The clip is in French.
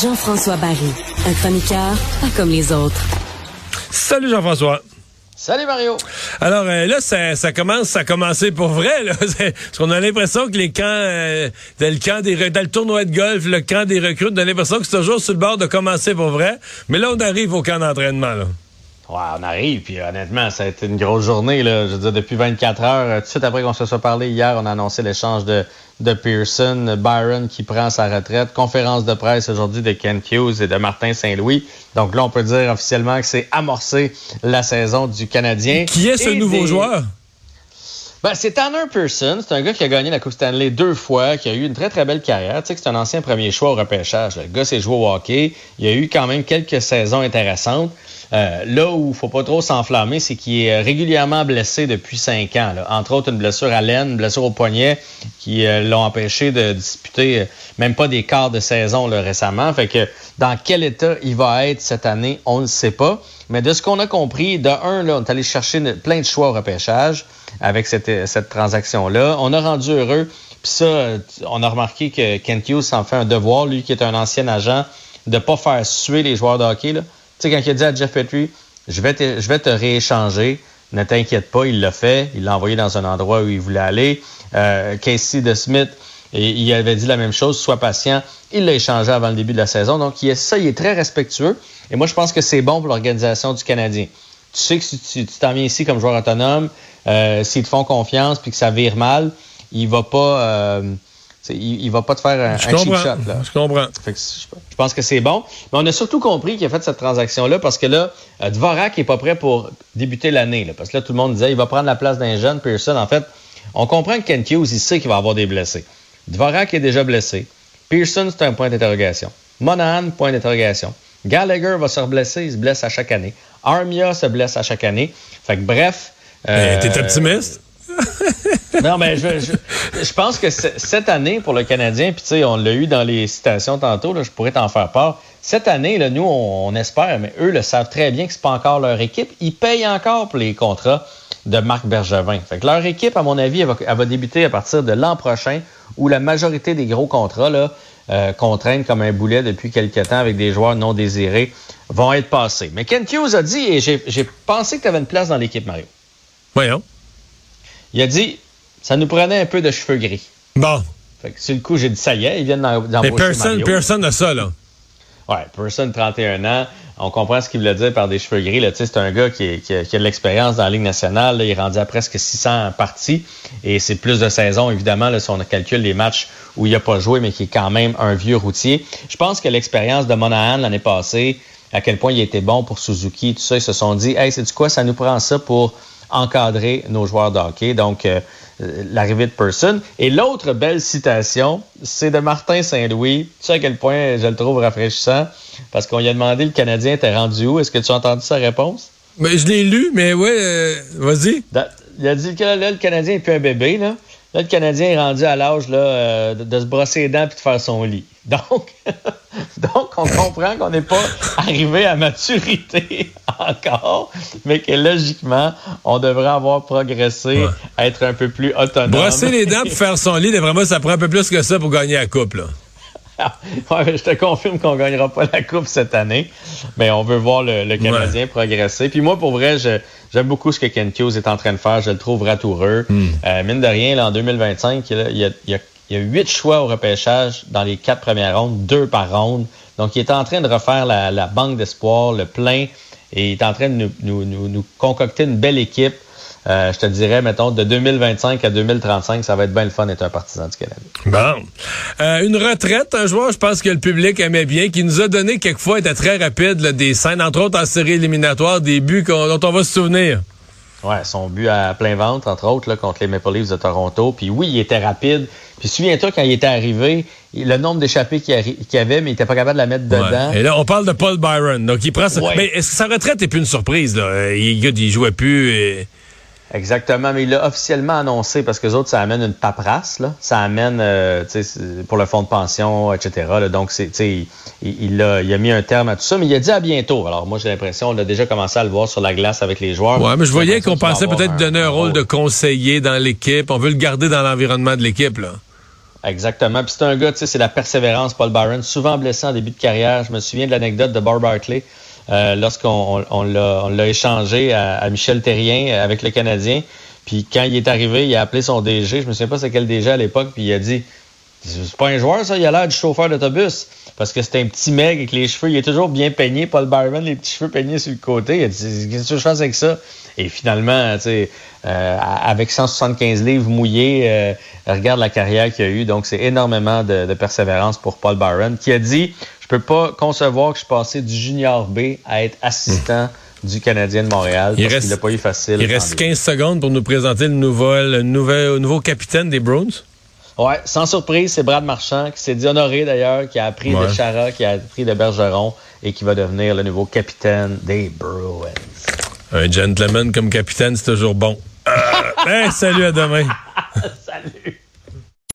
Jean-François Barry, un chroniqueur pas comme les autres. Salut Jean-François. Salut Mario. Alors euh, là, ça, ça, commence à commencer pour vrai. Là. Parce qu'on a l'impression que les camps, euh, dans le camp des dans le tournoi de golf, le camp des recrues, on a l'impression que c'est toujours sur le bord de commencer pour vrai. Mais là, on arrive au camp d'entraînement. Là. Ouais, on arrive, puis honnêtement, ça a été une grosse journée. Là. Je veux dire, depuis 24 heures, euh, tout de suite après qu'on se soit parlé hier, on a annoncé l'échange de, de Pearson, Byron qui prend sa retraite, conférence de presse aujourd'hui de Ken Hughes et de Martin Saint-Louis. Donc là, on peut dire officiellement que c'est amorcé la saison du Canadien. Qui est ce nouveau joueur? Ben, c'est Tanner Pearson. C'est un gars qui a gagné la Coupe Stanley deux fois, qui a eu une très, très belle carrière. Tu sais que c'est un ancien premier choix au repêchage. Le gars s'est joué au hockey. Il a eu quand même quelques saisons intéressantes. Euh, là où il faut pas trop s'enflammer, c'est qu'il est régulièrement blessé depuis cinq ans. Entre autres, une blessure à l'aine, une blessure au poignet qui euh, l'ont empêché de disputer euh, même pas des quarts de saison là, récemment. Fait que dans quel état il va être cette année, on ne sait pas. Mais de ce qu'on a compris, de un, là, on est allé chercher plein de choix au repêchage avec cette, cette transaction-là. On a rendu heureux. Puis ça, on a remarqué que Kent Hughes s'en fait un devoir, lui qui est un ancien agent, de pas faire suer les joueurs de hockey. Là. Tu sais, quand il a dit à Jeff Petrie, je vais te, je vais te rééchanger, ne t'inquiète pas, il l'a fait. Il l'a envoyé dans un endroit où il voulait aller. Euh, Casey de Smith, et il avait dit la même chose, sois patient. Il l'a échangé avant le début de la saison. Donc, il est, ça, il est très respectueux. Et moi, je pense que c'est bon pour l'organisation du Canadien. Tu sais que si tu t'en viens ici comme joueur autonome, euh, s'ils te font confiance puis que ça vire mal, il va pas... Euh, il, il va pas te faire un, cheap shot. Là. Je comprends. je, pense que c'est bon. Mais on a surtout compris qu'il a fait cette transaction-là parce que là, euh, Dvorak est pas prêt pour débuter l'année. Parce que là, tout le monde disait il va prendre la place d'un jeune Pearson. En fait, on comprend que Ken Hughes, il sait qu'il va avoir des blessés. Dvorak est déjà blessé. Pearson, c'est un point d'interrogation. Monahan, point d'interrogation. Gallagher va se blesser, il se blesse à chaque année. Armia se blesse à chaque année. Fait que bref. Euh, T'es optimiste? non, mais je, je, pense que cette année, pour le Canadien, puis tu sais, on l'a eu dans les citations tantôt, là, je pourrais t'en faire part. Cette année, là, nous, on, espère, mais eux le savent très bien que c'est pas encore leur équipe. Ils payent encore pour les contrats de Marc Bergevin. Fait que leur équipe, à mon avis, elle va, débuter à partir de l'an prochain, où la majorité des gros contrats, là, euh, qu'on traîne comme un boulet depuis quelques temps avec des joueurs non désirés, vont être passés. Mais Ken Hughes a dit, et j'ai pensé que tu avais une place dans l'équipe, Mario. Voyons. Il a dit, ça nous prenait un peu de cheveux gris. Bon. Fait que sur le coup, j'ai dit, ça y est, ils viennent d'embaucher Mais personne, personne n'a ça, là. Ouais, personne 31 ans. On comprend ce qu'il voulait dire par des cheveux gris. C'est un gars qui, qui, a, de l'expérience dans la Ligue nationale. Il est rendu à presque 600 parties. Et c'est plus de saisons, évidemment, là, si on calcule les matchs où il n'a pas joué, mais qui est quand même un vieux routier. Je pense que l'expérience de Monahan l'année passée, à quel point il était bon pour Suzuki, tout ça, ils se sont dit, hey, c'est du quoi, ça nous prend ça pour encadrer nos joueurs de hockey. Donc, euh, l'arrivée de Person. Et l'autre belle citation, c'est de Martin Saint-Louis. Tu sais à quel point je le trouve rafraîchissant, parce qu'on lui a demandé le Canadien était rendu où? Est-ce que tu as entendu sa réponse? Mais je l'ai lu, mais ouais, euh, vas-y. Il a dit que là, le Canadien n'est plus un bébé. Là. là, le Canadien est rendu à l'âge euh, de, de, se brosser les dents et de faire son lit. Donc, donc on comprend qu'on n'est pas arrivé à maturité encore, mais que logiquement, on devrait avoir progressé, être un peu plus autonome. Brosser les dents pour faire son lit, vraiment, ça prend un peu plus que ça pour gagner la coupe. Là. ouais, je te confirme qu'on gagnera pas la coupe cette année, mais on veut voir le, Canadien progresser. Puis moi, pour vrai, j'aime beaucoup ce que Ken Hughes est en train de faire. Je le trouve ratoureux. Hmm. Euh, mine de rien, là, en 2025, il y a, il y a il y a huit choix au repêchage dans les quatre premières rondes, deux par ronde. Donc, il est en train de refaire la, banque d'espoir, le plein, et il est en train de nous, concocter une belle équipe. Euh, je te dirais, mettons, de 2025 à 2035, ça va être bien le fun d'être un partisan du Canada. Bon. Euh, une retraite, un joueur, je pense que le public aimait bien, qui nous a donné quelquefois, était très rapide, des scènes, entre autres en série éliminatoire, des buts dont on va se souvenir. Ouais, son but à plein ventre, entre autres, là, contre les Maple Leafs de Toronto. Puis oui, il était rapide. Puis souviens-toi, quand il était arrivé, le nombre d'échappées qu'il y avait, mais il était pas capable de la mettre dedans. Et là, on parle de Paul Byron. Donc, il prend ça. Mais sa retraite est plus une surprise, là? Il, il jouait plus. Exactement, mais il l'a officiellement annoncé parce que les autres, ça amène une paperasse, là. ça amène euh, pour le fonds de pension, etc. Donc, c'est, il, il, a, il a mis un terme à tout ça, mais il a dit à bientôt. Alors, moi, j'ai l'impression, on a déjà commencé à le voir sur la glace avec les joueurs. Ouais, mais je voyais qu'on pensait peut-être donner un rôle de conseiller dans l'équipe. On veut le garder dans l'environnement de l'équipe, là. Exactement. Puis c'est un gars, tu sais, c'est la persévérance, Paul Byron, souvent blessé en début de carrière. Je me souviens de l'anecdote de Barb Barkley. Euh, lorsqu'on on, l'a échangé à, Michel Terrien avec le Canadien. Puis quand il est arrivé, il a appelé son DG, je me souviens pas c'est quel DG à l'époque, puis il a dit C'est pas un joueur, ça, il a l'air du chauffeur d'autobus. Parce que c'est un petit mec avec les cheveux, il est toujours bien peigné, Paul Byron, les petits cheveux peignés sur le côté. Il a dit Qu'est-ce que je fais avec ça? Et finalement, tu sais, euh, avec 175 livres mouillés, euh, regarde la carrière qu'il a eue. Donc, c'est énormément de, persévérance pour Paul Byron, qui a dit peux pas concevoir que je passais du junior B à être assistant du Canadien de Montréal. Il parce reste, pas eu facile. Il reste 15 secondes pour nous présenter le nouveau, le nouveau, nouveau capitaine des Bruins. Ouais, sans surprise, c'est Brad Marchand qui s'est dit honoré d'ailleurs, qui a appris de Chara, qui a appris de Bergeron et qui va devenir le nouveau capitaine des Bruins. Un gentleman comme capitaine, c'est toujours bon. Euh, salut, à demain. salut.